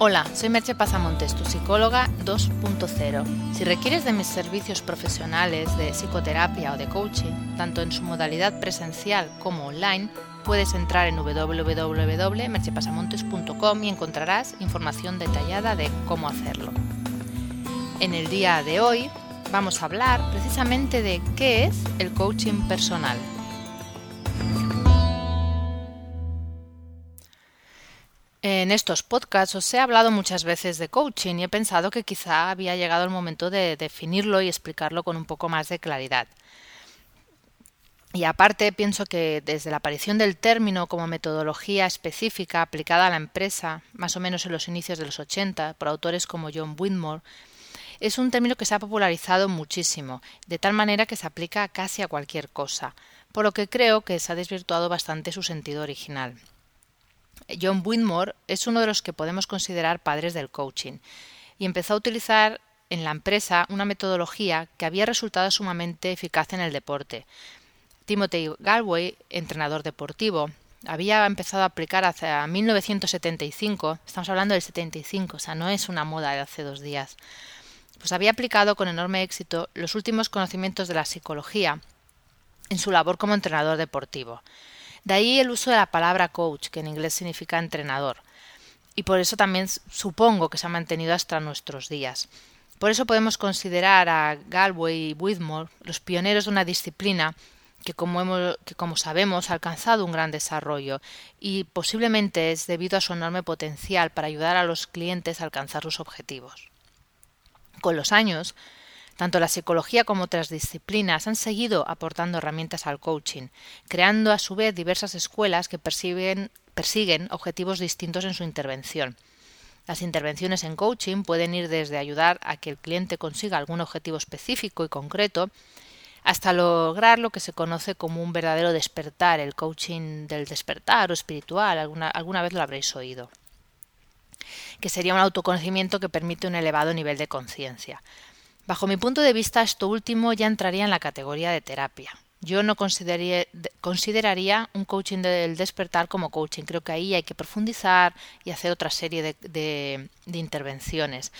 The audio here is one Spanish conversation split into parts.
Hola, soy Merche Pasamontes, tu psicóloga 2.0. Si requieres de mis servicios profesionales de psicoterapia o de coaching, tanto en su modalidad presencial como online, puedes entrar en www.merchepasamontes.com y encontrarás información detallada de cómo hacerlo. En el día de hoy vamos a hablar precisamente de qué es el coaching personal. En estos podcasts os he hablado muchas veces de coaching y he pensado que quizá había llegado el momento de definirlo y explicarlo con un poco más de claridad. Y aparte pienso que desde la aparición del término como metodología específica aplicada a la empresa, más o menos en los inicios de los 80, por autores como John Whitmore, es un término que se ha popularizado muchísimo, de tal manera que se aplica casi a cualquier cosa, por lo que creo que se ha desvirtuado bastante su sentido original. John Whitmore es uno de los que podemos considerar padres del coaching y empezó a utilizar en la empresa una metodología que había resultado sumamente eficaz en el deporte. Timothy Galway, entrenador deportivo, había empezado a aplicar hacia 1975, estamos hablando del 75, o sea, no es una moda de hace dos días, pues había aplicado con enorme éxito los últimos conocimientos de la psicología en su labor como entrenador deportivo. De ahí el uso de la palabra coach, que en inglés significa entrenador. Y por eso también supongo que se ha mantenido hasta nuestros días. Por eso podemos considerar a Galway y Whitmore los pioneros de una disciplina que como, que como sabemos ha alcanzado un gran desarrollo y posiblemente es debido a su enorme potencial para ayudar a los clientes a alcanzar sus objetivos. Con los años, tanto la psicología como otras disciplinas han seguido aportando herramientas al coaching, creando a su vez diversas escuelas que persiguen, objetivos distintos en su intervención. Las intervenciones en coaching pueden ir desde ayudar a que el cliente consiga algún objetivo específico y concreto hasta lograr lo que se conoce como un verdadero despertar, el coaching del despertar o espiritual, alguna, alguna vez lo habréis oído, que sería un autoconocimiento que permite un elevado nivel de conciencia. Bajo mi punto de vista, esto último ya entraría en la categoría de terapia. Yo no consideraría, un coaching del despertar como coaching. Creo que ahí hay que profundizar y hacer otra serie de, de intervenciones.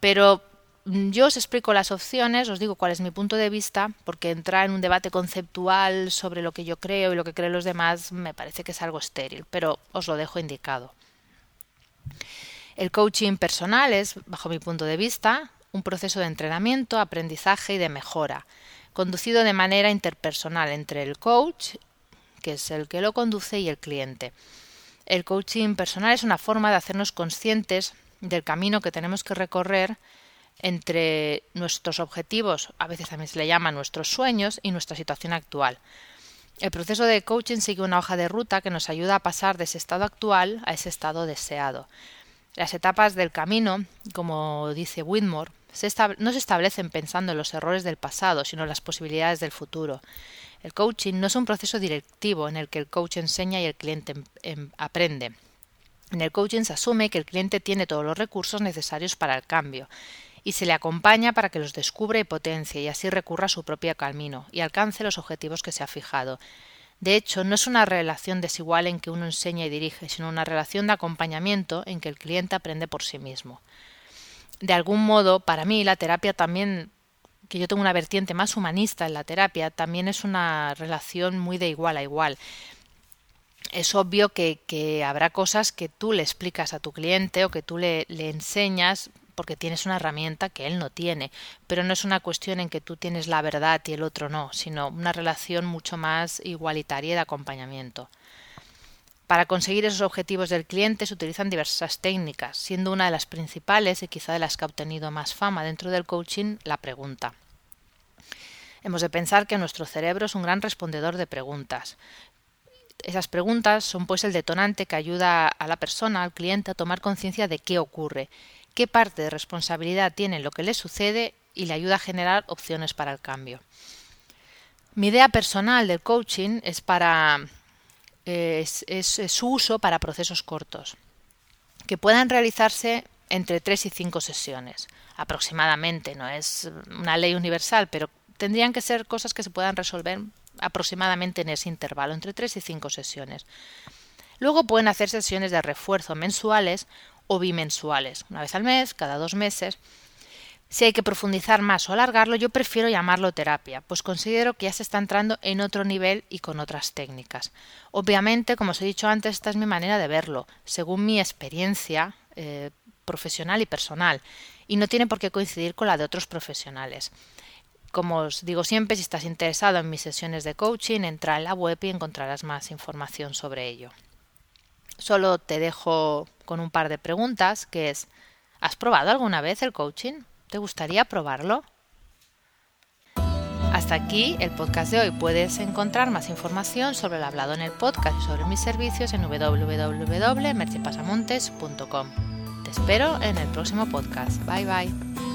Pero mm, yo os explico las opciones, os digo cuál es mi punto de vista, porque entrar en un debate conceptual sobre lo que yo creo y lo que creen los demás me parece que es algo estéril, pero os lo dejo indicado. El coaching personal es, bajo mi punto de vista, un proceso de entrenamiento, aprendizaje y de mejora, conducido de manera interpersonal entre el coach, que es el que lo conduce, y el cliente. El coaching personal es una forma de hacernos conscientes del camino que tenemos que recorrer entre nuestros objetivos, a veces también se le llama nuestros sueños, y nuestra situación actual. El proceso de coaching sigue una hoja de ruta que nos ayuda a pasar de ese estado actual a ese estado deseado. Las etapas del camino, como dice Whitmore, no se establecen pensando en los errores del pasado, sino en las posibilidades del futuro. El coaching no es un proceso directivo en el que el coach enseña y el cliente em, em, aprende. En el coaching se asume que el cliente tiene todos los recursos necesarios para el cambio y se le acompaña para que los descubra y potencie y así recurra a su propio camino y alcance los objetivos que se ha fijado. De hecho, no es una relación desigual en que uno enseña y dirige, sino una relación de acompañamiento en que el cliente aprende por sí mismo de algún modo, para mí la terapia también, que yo tengo una vertiente más humanista en la terapia, también es una relación muy de igual a igual. Es obvio que, habrá cosas que tú le explicas a tu cliente o que tú le enseñas porque tienes una herramienta que él no tiene, pero no es una cuestión en que tú tienes la verdad y el otro no, sino una relación mucho más igualitaria de acompañamiento. Para conseguir esos objetivos del cliente se utilizan diversas técnicas, siendo una de las principales y quizá de las que ha obtenido más fama dentro del coaching la pregunta. Hemos de pensar que nuestro cerebro es un gran respondedor de preguntas. Esas preguntas son pues el detonante que ayuda a la persona, al cliente, a tomar conciencia de qué ocurre, qué parte de responsabilidad tiene en lo que le sucede y le ayuda a generar opciones para el cambio. Mi idea personal del coaching es para es, su uso para procesos cortos, que puedan realizarse entre tres y cinco sesiones aproximadamente. No es una ley universal, pero tendrían que ser cosas que se puedan resolver aproximadamente en ese intervalo, entre tres y cinco sesiones. Luego pueden hacer sesiones de refuerzo mensuales o bimensuales, una vez al mes, cada dos meses. Si hay que profundizar más o alargarlo, yo prefiero llamarlo terapia, pues considero que ya se está entrando en otro nivel y con otras técnicas. Obviamente, como os he dicho antes, esta es mi manera de verlo, según mi experiencia eh, profesional y personal, y no tiene por qué coincidir con la de otros profesionales. Como os digo siempre, si estás interesado en mis sesiones de coaching, entra en la web y encontrarás más información sobre ello. Solo te dejo con un par de preguntas, que es ¿Has probado alguna vez el coaching? ¿Te gustaría probarlo? Hasta aquí el podcast de hoy. Puedes encontrar más información sobre el hablado en el podcast y sobre mis servicios en www.mercepasamontes.com. Te espero en el próximo podcast. Bye bye.